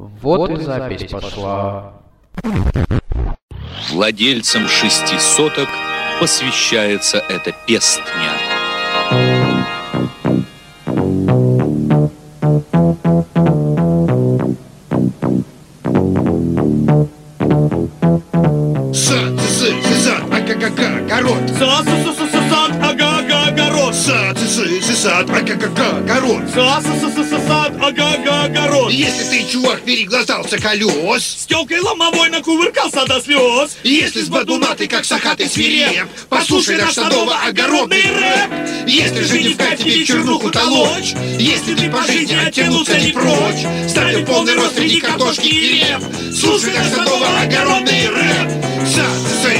Вот и запись пошла. Владельцам шести соток посвящается эта пестня. Ты, чувак, переглазался колес, С телкой ломовой накувыркался до слез. если с бадуна ты как сахатый свиреп, послушай наш садово-огородный рэп. Если же не в тебе чернуху толочь, если ты по жизни оттянуться не прочь, ставь в полный рост среди картошки и реп. Слушай наш садово-огородный рэп. Сад, сы,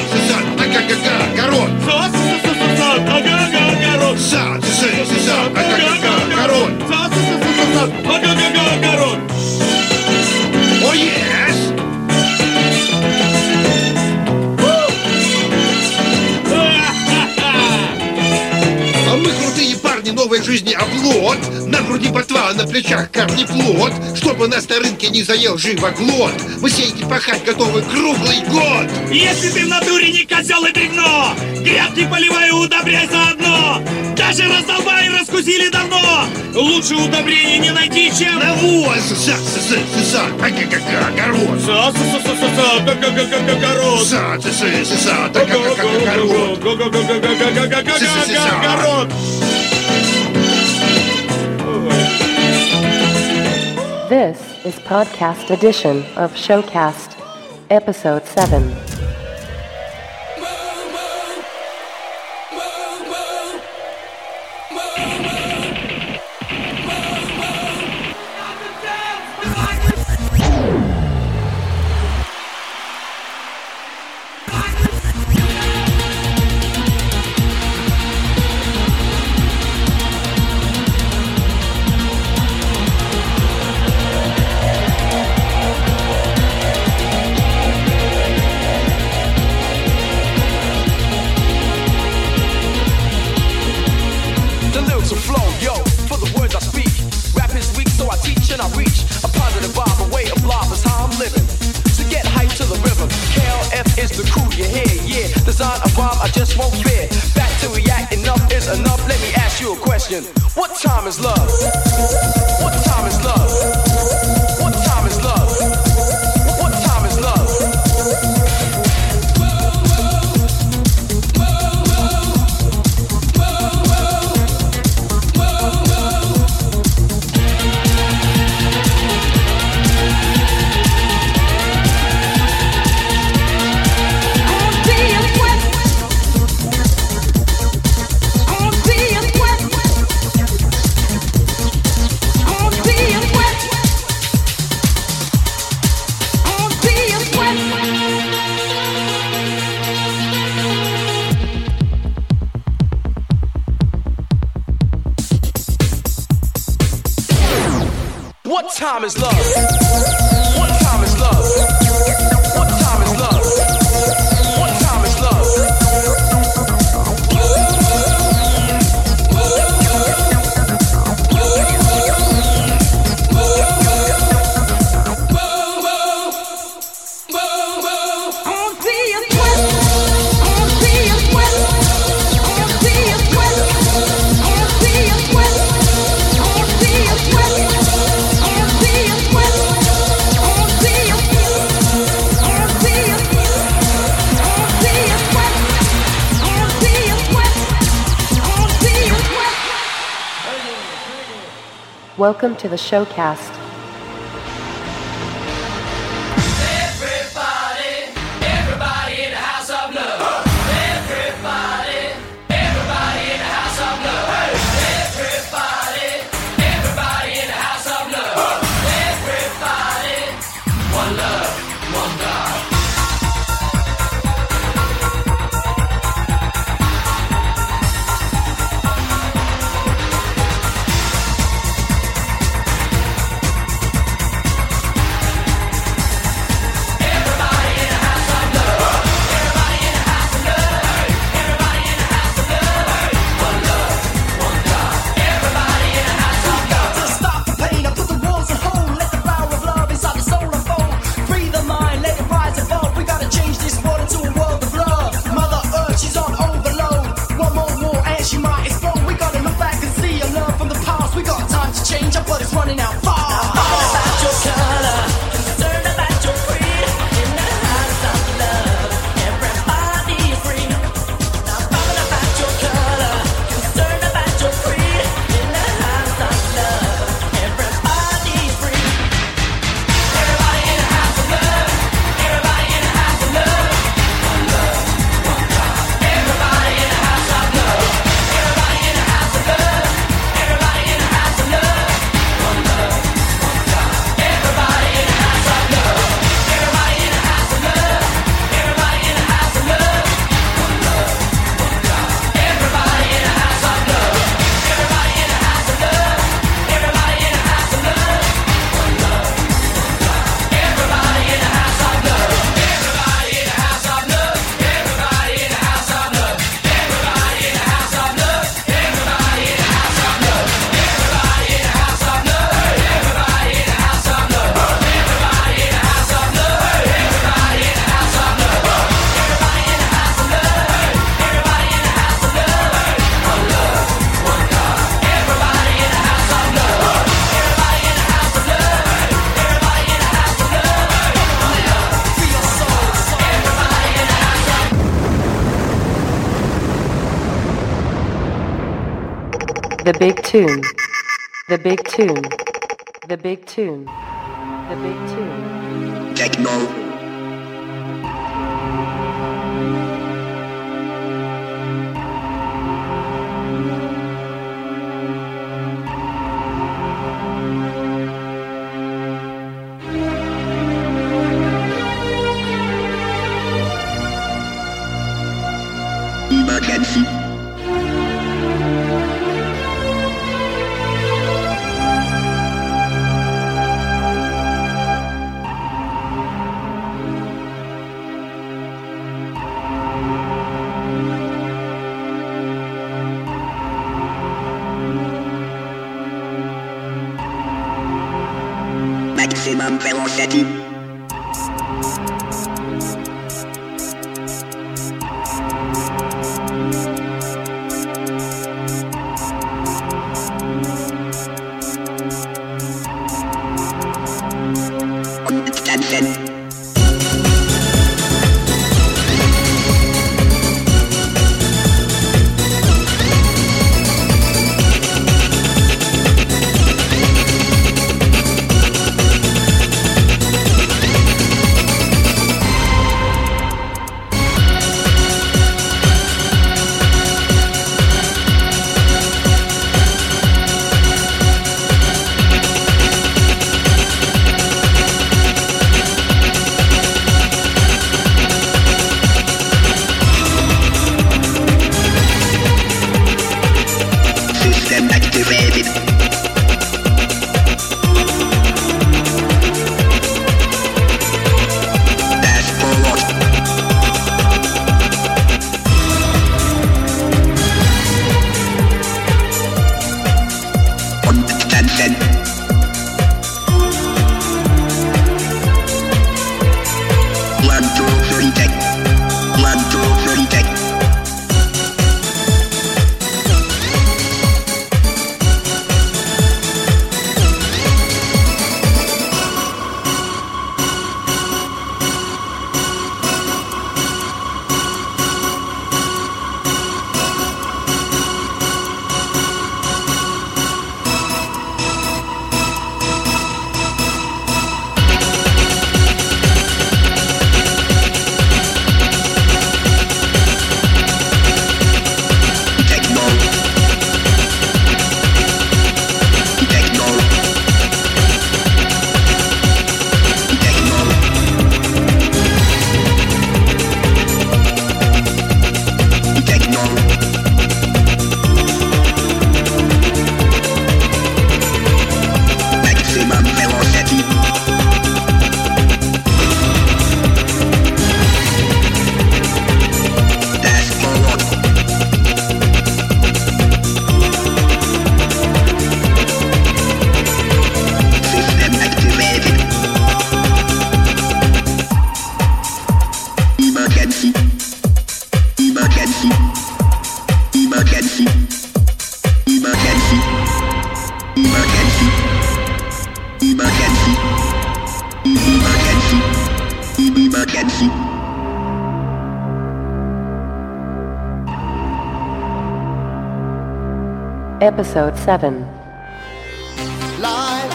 новой жизни облот На груди ботва, на плечах корнеплод Чтобы нас на рынке не заел живоглот Мы сеять и пахать готовы круглый год Если ты в натуре не козел и бревно, грядки поливай удобряй заодно. Даже раздолбай раскусили давно. Лучше удобрения не найти, чем... Навоз, за, за, за, за, огород сад, сад, сад, сад, ага-га, огород. За, за, за, за, ага-га-га, огород Огород. This is podcast edition of Showcast, episode 7. I just won't fear. Back to react, enough is enough. Let me ask you a question. What time is love? What time is love? What time is love? Welcome to the Showcast. tune. The big tune. The big tune. The big tune. Techno. Rocksteady. Episode 7. Life,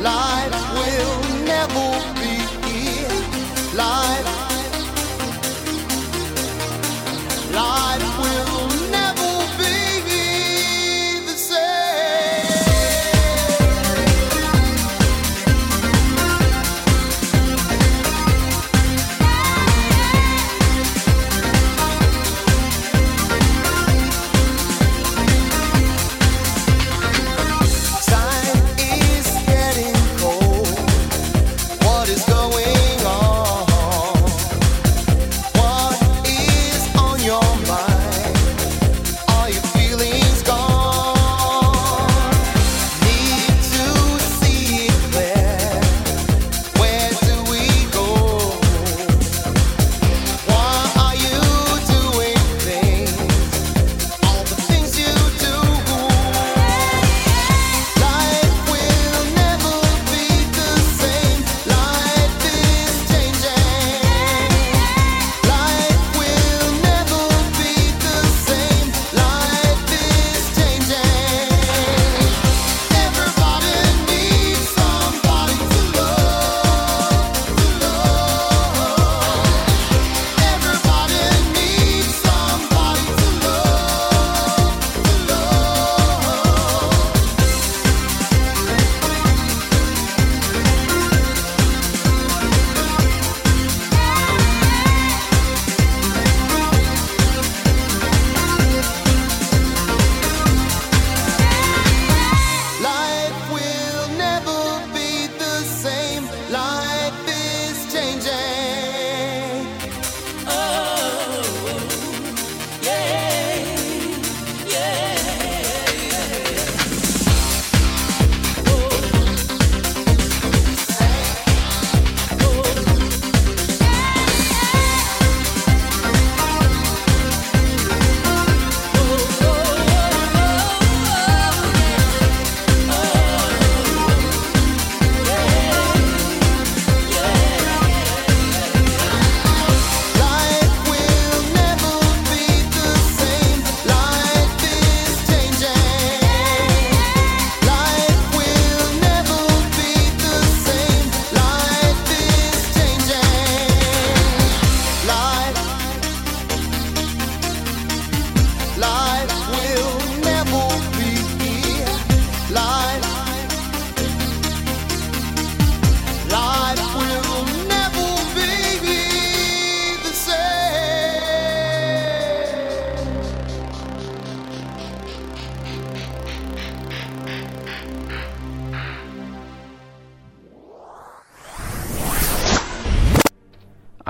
life will never be life, life will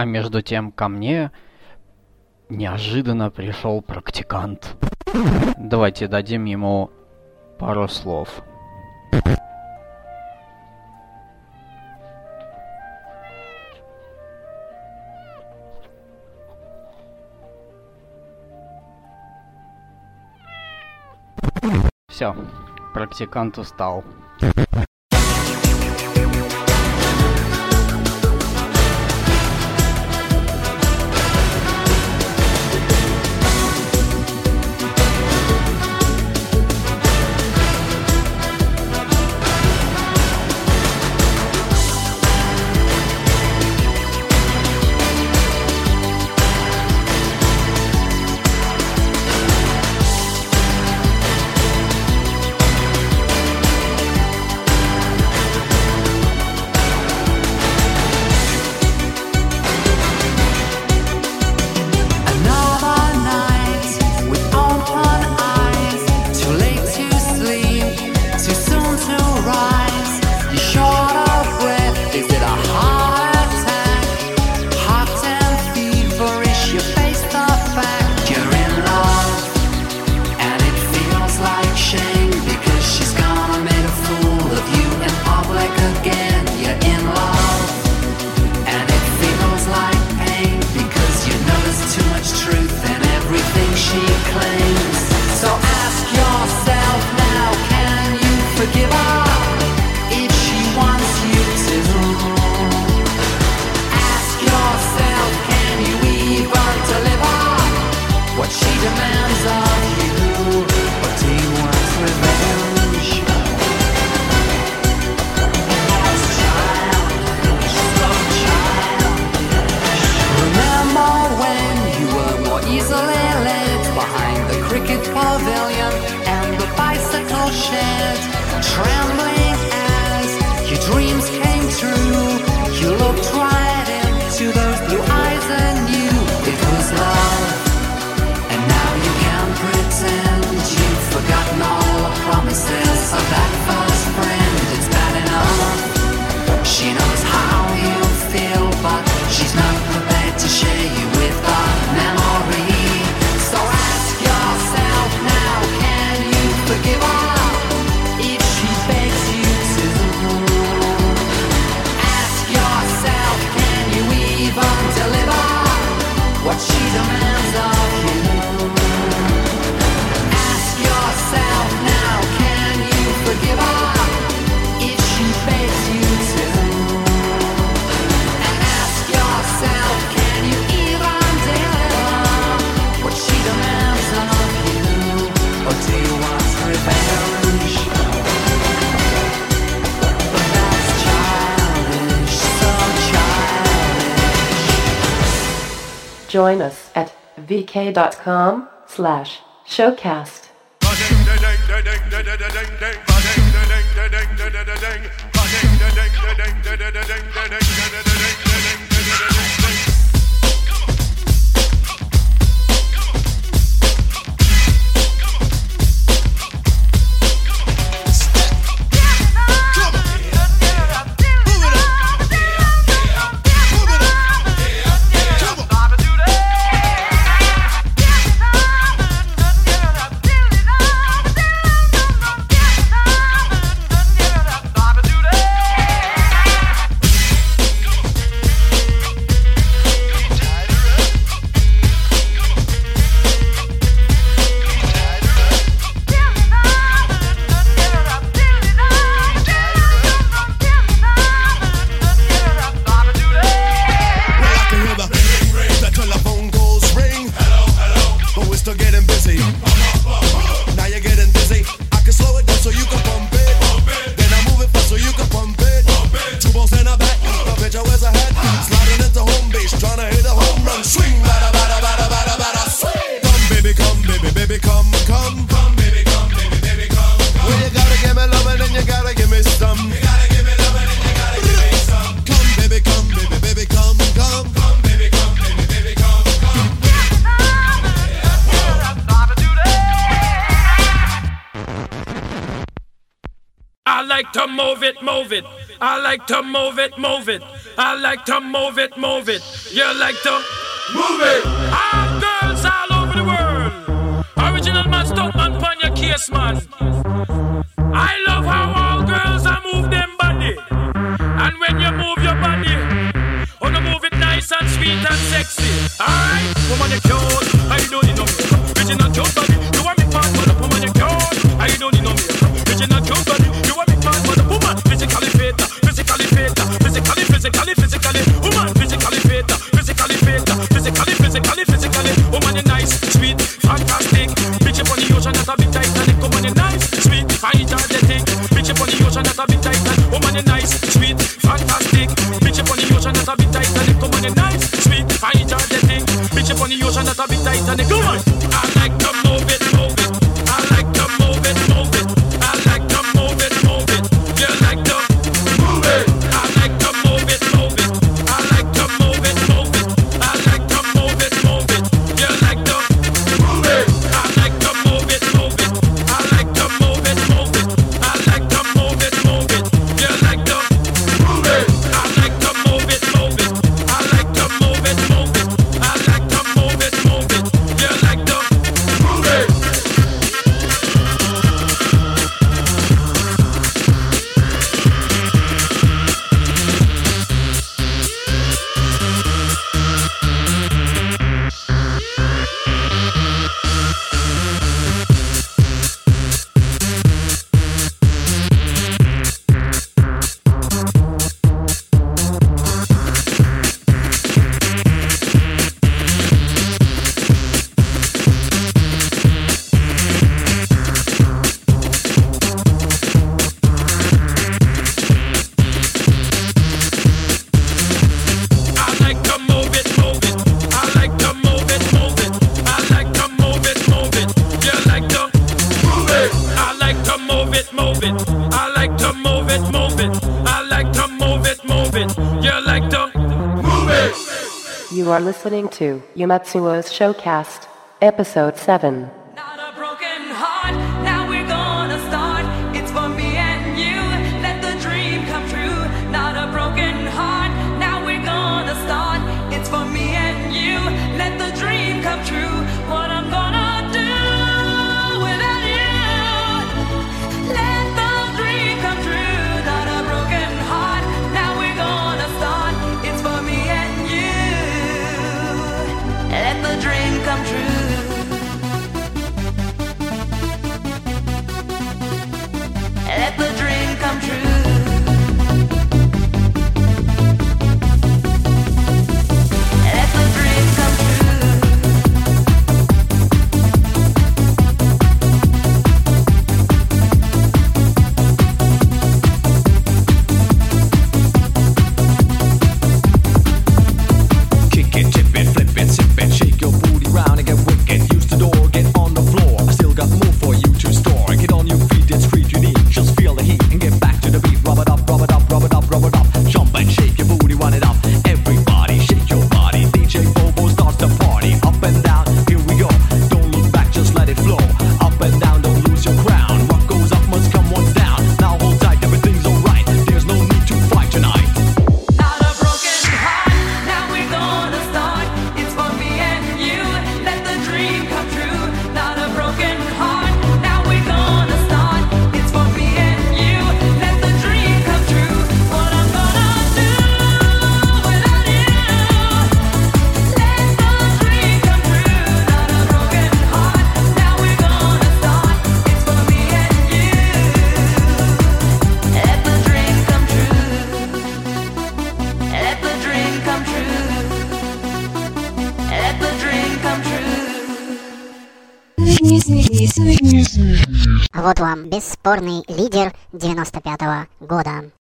между тем ко мне неожиданно пришел практикант. Давайте дадим ему пару слов. Все, практикант устал. join us at vk.com slash showcast. like to move it, move it. I like to move it, move it. I like to move it, move it. You like to move it. All girls all over the world. Original man, stop man, pon your case, man. I love how all girls I move them body. And when you move your body, wanna move it nice and sweet and sexy. Alright, woman, you cute. I don't need no me. Original cute body. You want me part, woman, you cute. I don't need no me. Original cute body. physically, physically, woman physically fit, physically fit, physically, physically, physically, woman you're nice, sweet, fantastic. Bitch up on the ocean that's a bit Titanic, woman you're nice, sweet, fantastic. Bitch up on the ocean that's a bit Titanic, woman you're nice, sweet, fantastic. Bitch up on the ocean that's a bit Titanic, woman you're nice, sweet, fantastic. Bitch up on the ocean that's a bit Titanic, woman. I like move it. I like to move it, move it. I like to move it, move it. You like to move it. You are listening to Yumatsuo's Showcast, Episode 7. бесспорный лидер 95 -го года.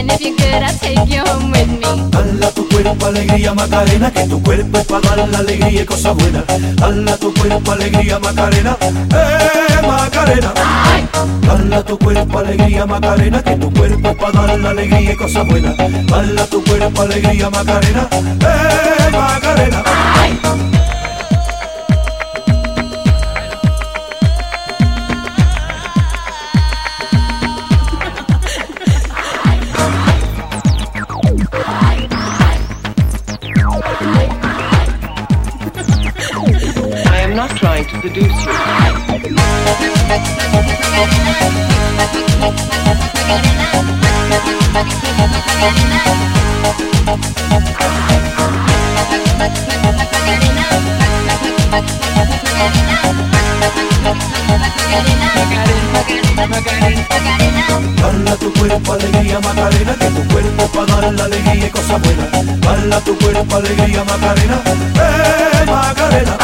And if you're good, I'll take you home with me. Dala tu cuerpo alegría Macarena, que tu cuerpo es para dar la alegría y cosas buenas. Dala tu cuerpo alegría Macarena, eh Macarena. Dala tu cuerpo alegría Macarena, que tu cuerpo es para dar la alegría y cosas buenas. Dala tu cuerpo alegría Macarena, eh Macarena. I trying to seduce you. Dala tu cuerpo alegría Macarena, que tu cuerpo para dar la alegría y cosas buenas. Dala tu cuerpo alegría Macarena, eh Macarena.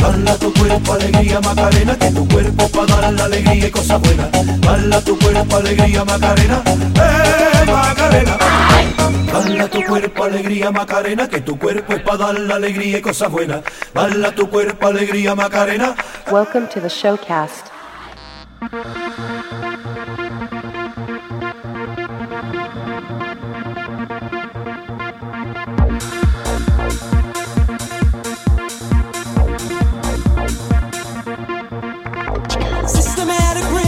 Dala tu cuerpo alegría Macarena, que tu cuerpo para dar la alegría y cosas buenas. Dala tu cuerpo alegría Macarena, eh Macarena. Dala tu cuerpo alegría Macarena, que tu cuerpo es para dar la alegría y cosas buenas. Dala tu cuerpo alegría Macarena. Welcome to the showcast. Systematic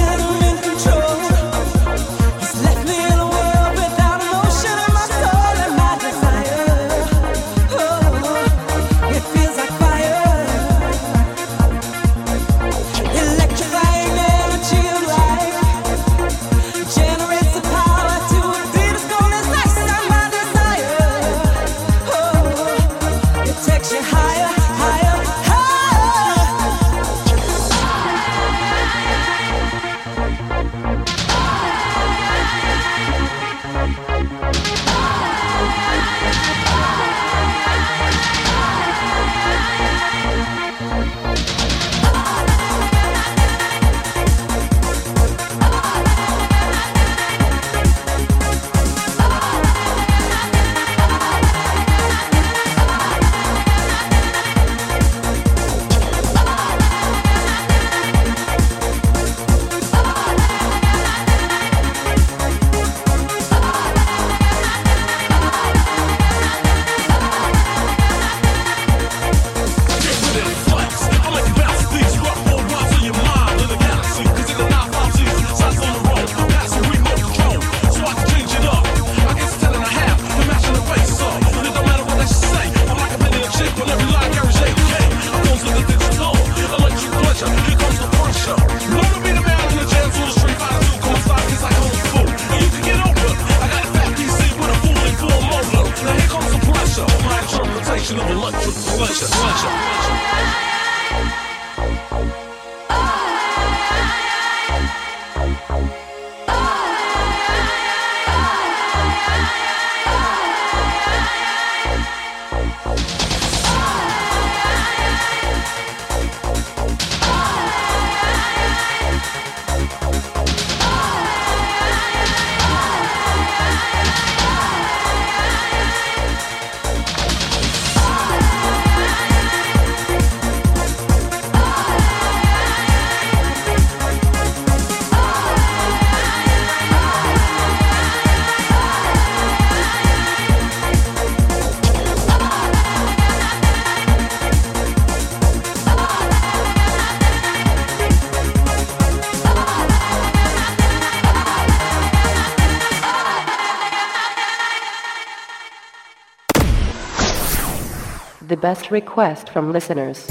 best request from listeners.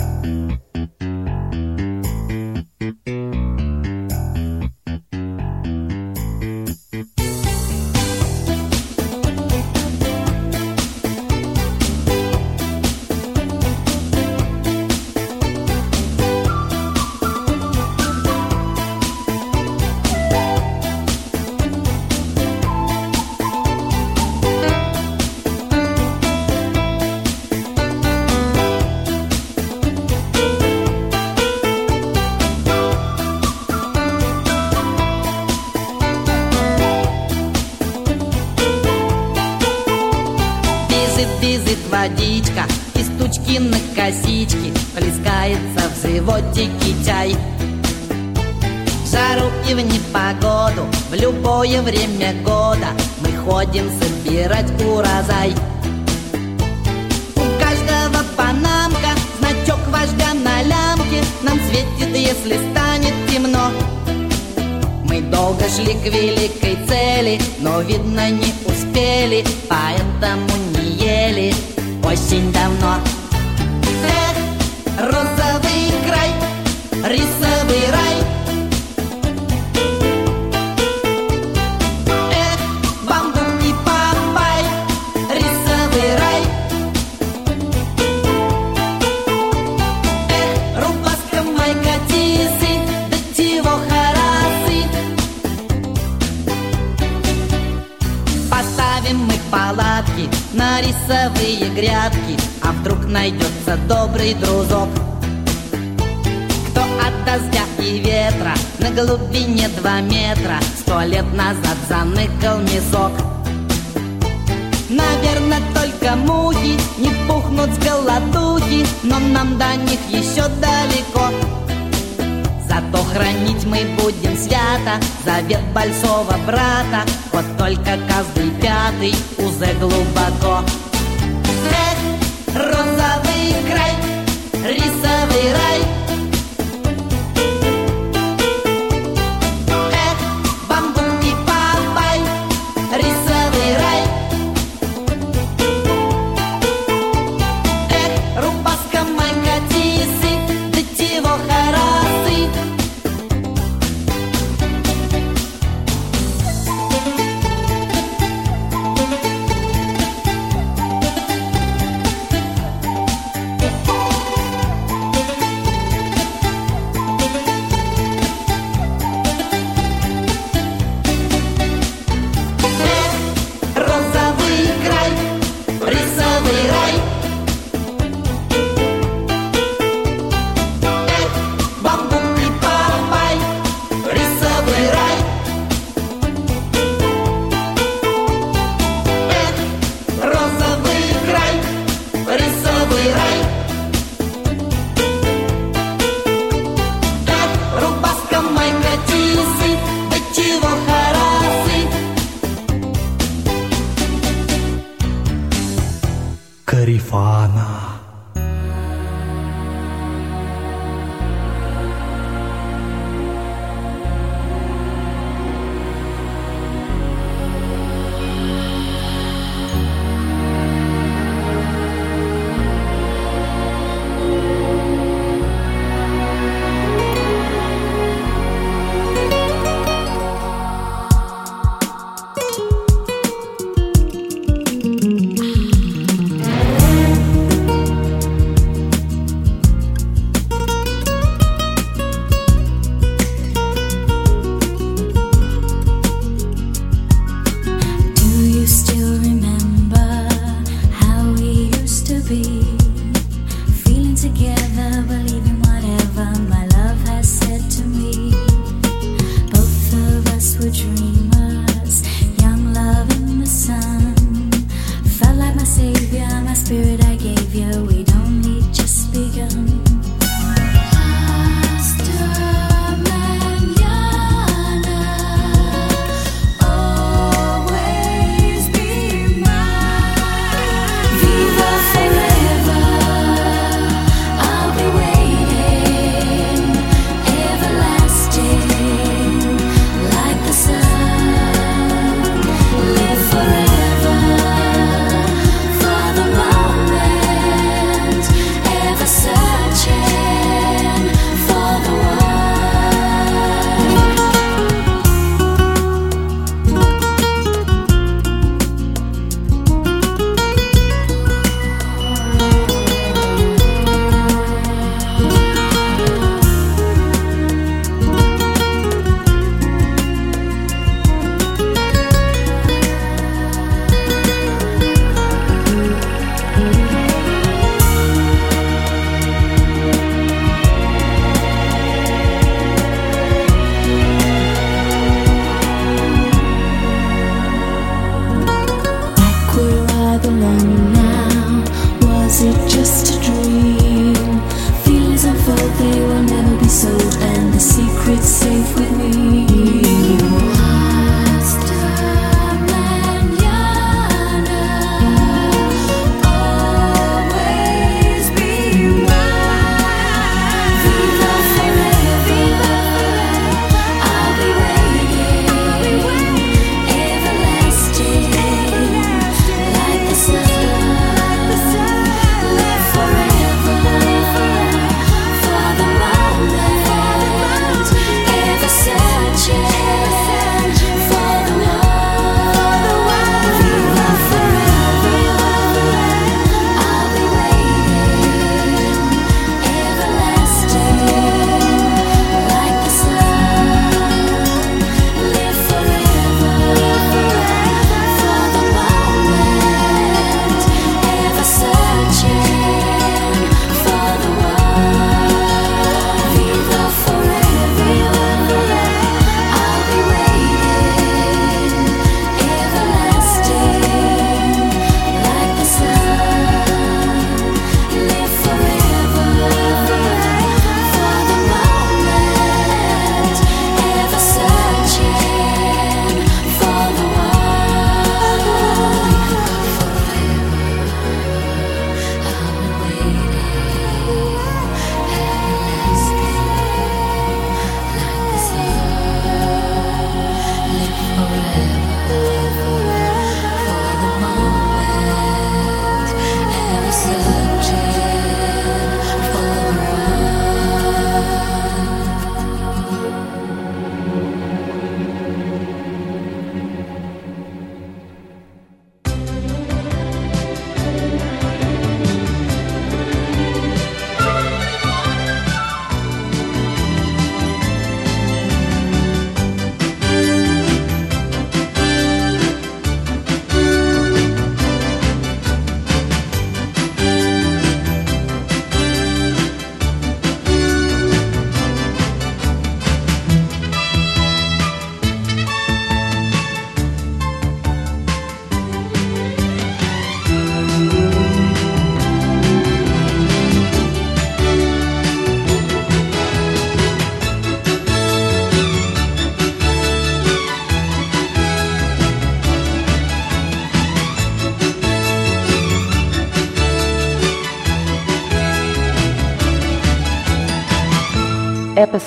Чай В жару и в непогоду В любое время года. Мы ходим собирать урожай. У каждого панамка Значок вождя на лямке. Нам светит, если станет темно. Мы долго шли к великой цели, но, видно, не успели, поэтому не ели. Очень давно. Рисовый рай. Эх, бамбук и папай, рисовый рай. Эх, рубаска майка тисы, да чего харасы. Поставим мы палатки на рисовые грядки А вдруг найдется добрый дружок Кто дождя и ветра. На глубине два метра Сто лет назад заныкал мешок Наверное, только мухи не пухнут с голодухи Но нам до них еще далеко. Зато хранить мы будем свято Завет большого брата. Вот только каждый пятый уже глубоко. Эх, розовый край, рисовый рай together, believing whatever my love has said to me. Both of us were dreamers, young love in the sun. Felt like my savior, my spirit I gave you.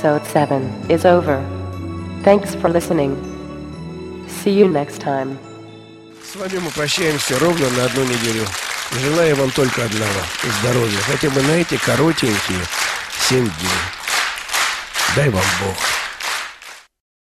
episode 7 is over. Thanks for listening. See you next time. С вами мы прощаемся ровно на одну неделю. Желаю вам только одного – здоровья, хотя бы на эти коротенькие 7 дней. Дай вам Бог.